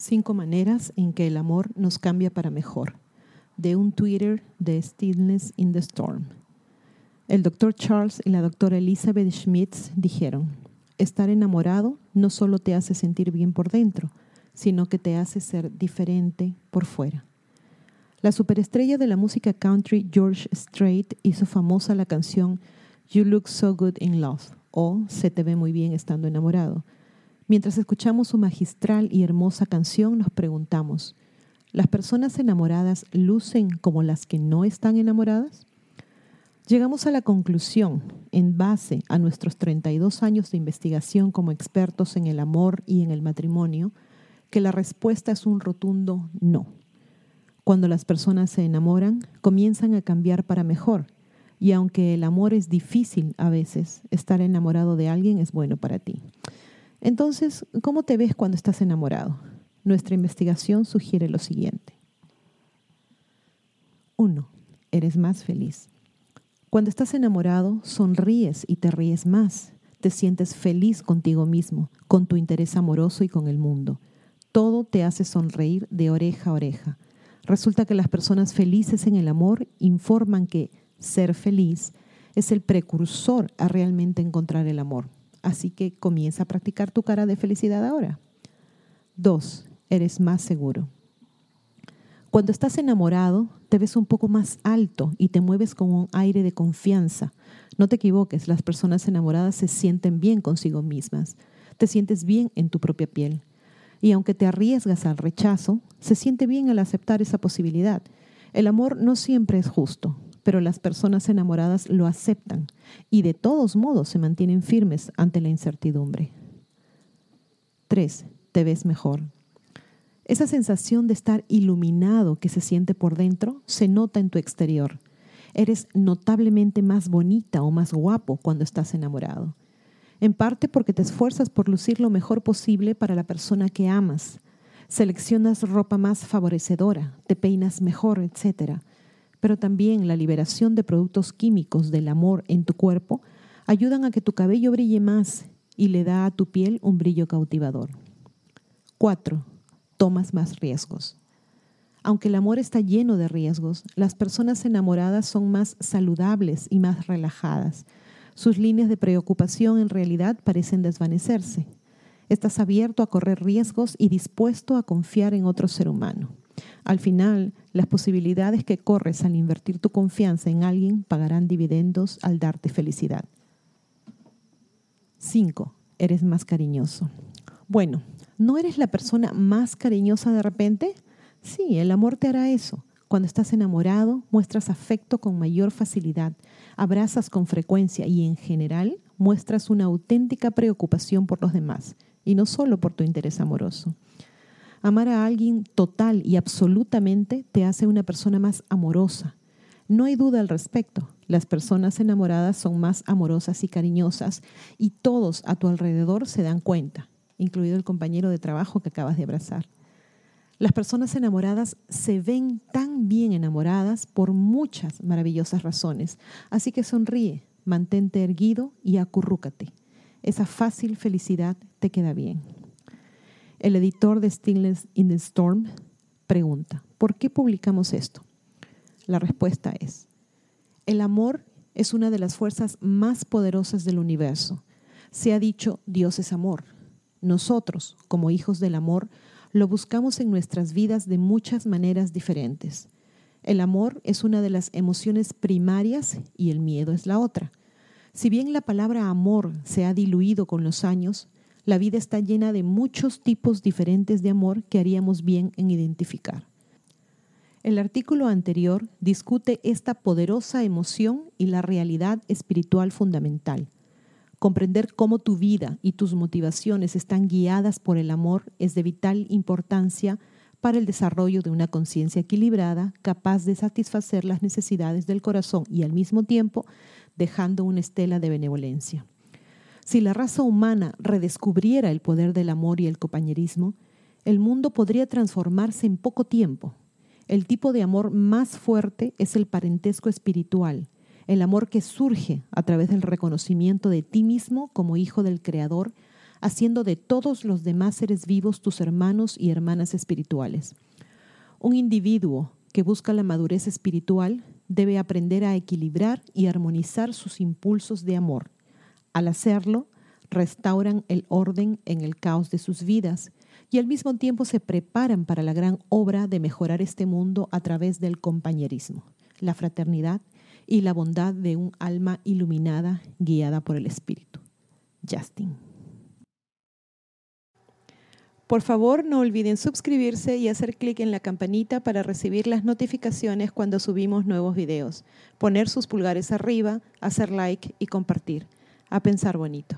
Cinco maneras en que el amor nos cambia para mejor. De un Twitter de Stillness in the Storm. El doctor Charles y la doctora Elizabeth Schmitz dijeron, estar enamorado no solo te hace sentir bien por dentro, sino que te hace ser diferente por fuera. La superestrella de la música country George Strait hizo famosa la canción You Look So Good in Love o Se te ve muy bien estando enamorado Mientras escuchamos su magistral y hermosa canción, nos preguntamos, ¿las personas enamoradas lucen como las que no están enamoradas? Llegamos a la conclusión, en base a nuestros 32 años de investigación como expertos en el amor y en el matrimonio, que la respuesta es un rotundo no. Cuando las personas se enamoran, comienzan a cambiar para mejor, y aunque el amor es difícil a veces, estar enamorado de alguien es bueno para ti. Entonces, ¿cómo te ves cuando estás enamorado? Nuestra investigación sugiere lo siguiente. 1. Eres más feliz. Cuando estás enamorado, sonríes y te ríes más. Te sientes feliz contigo mismo, con tu interés amoroso y con el mundo. Todo te hace sonreír de oreja a oreja. Resulta que las personas felices en el amor informan que ser feliz es el precursor a realmente encontrar el amor. Así que comienza a practicar tu cara de felicidad ahora. Dos, eres más seguro. Cuando estás enamorado, te ves un poco más alto y te mueves con un aire de confianza. No te equivoques, las personas enamoradas se sienten bien consigo mismas. Te sientes bien en tu propia piel. Y aunque te arriesgas al rechazo, se siente bien al aceptar esa posibilidad. El amor no siempre es justo, pero las personas enamoradas lo aceptan y de todos modos se mantienen firmes ante la incertidumbre. 3. Te ves mejor. Esa sensación de estar iluminado que se siente por dentro se nota en tu exterior. Eres notablemente más bonita o más guapo cuando estás enamorado. En parte porque te esfuerzas por lucir lo mejor posible para la persona que amas. Seleccionas ropa más favorecedora, te peinas mejor, etc pero también la liberación de productos químicos del amor en tu cuerpo ayudan a que tu cabello brille más y le da a tu piel un brillo cautivador. 4. Tomas más riesgos. Aunque el amor está lleno de riesgos, las personas enamoradas son más saludables y más relajadas. Sus líneas de preocupación en realidad parecen desvanecerse. Estás abierto a correr riesgos y dispuesto a confiar en otro ser humano. Al final, las posibilidades que corres al invertir tu confianza en alguien pagarán dividendos al darte felicidad. 5. Eres más cariñoso. Bueno, ¿no eres la persona más cariñosa de repente? Sí, el amor te hará eso. Cuando estás enamorado, muestras afecto con mayor facilidad, abrazas con frecuencia y en general muestras una auténtica preocupación por los demás, y no solo por tu interés amoroso. Amar a alguien total y absolutamente te hace una persona más amorosa. No hay duda al respecto. Las personas enamoradas son más amorosas y cariñosas y todos a tu alrededor se dan cuenta, incluido el compañero de trabajo que acabas de abrazar. Las personas enamoradas se ven tan bien enamoradas por muchas maravillosas razones. Así que sonríe, mantente erguido y acurrúcate. Esa fácil felicidad te queda bien. El editor de Stillness in the Storm pregunta, ¿por qué publicamos esto? La respuesta es, el amor es una de las fuerzas más poderosas del universo. Se ha dicho, Dios es amor. Nosotros, como hijos del amor, lo buscamos en nuestras vidas de muchas maneras diferentes. El amor es una de las emociones primarias y el miedo es la otra. Si bien la palabra amor se ha diluido con los años, la vida está llena de muchos tipos diferentes de amor que haríamos bien en identificar. El artículo anterior discute esta poderosa emoción y la realidad espiritual fundamental. Comprender cómo tu vida y tus motivaciones están guiadas por el amor es de vital importancia para el desarrollo de una conciencia equilibrada, capaz de satisfacer las necesidades del corazón y al mismo tiempo dejando una estela de benevolencia. Si la raza humana redescubriera el poder del amor y el compañerismo, el mundo podría transformarse en poco tiempo. El tipo de amor más fuerte es el parentesco espiritual, el amor que surge a través del reconocimiento de ti mismo como hijo del Creador, haciendo de todos los demás seres vivos tus hermanos y hermanas espirituales. Un individuo que busca la madurez espiritual debe aprender a equilibrar y armonizar sus impulsos de amor. Al hacerlo, restauran el orden en el caos de sus vidas y al mismo tiempo se preparan para la gran obra de mejorar este mundo a través del compañerismo, la fraternidad y la bondad de un alma iluminada guiada por el Espíritu. Justin. Por favor, no olviden suscribirse y hacer clic en la campanita para recibir las notificaciones cuando subimos nuevos videos, poner sus pulgares arriba, hacer like y compartir. A pensar bonito.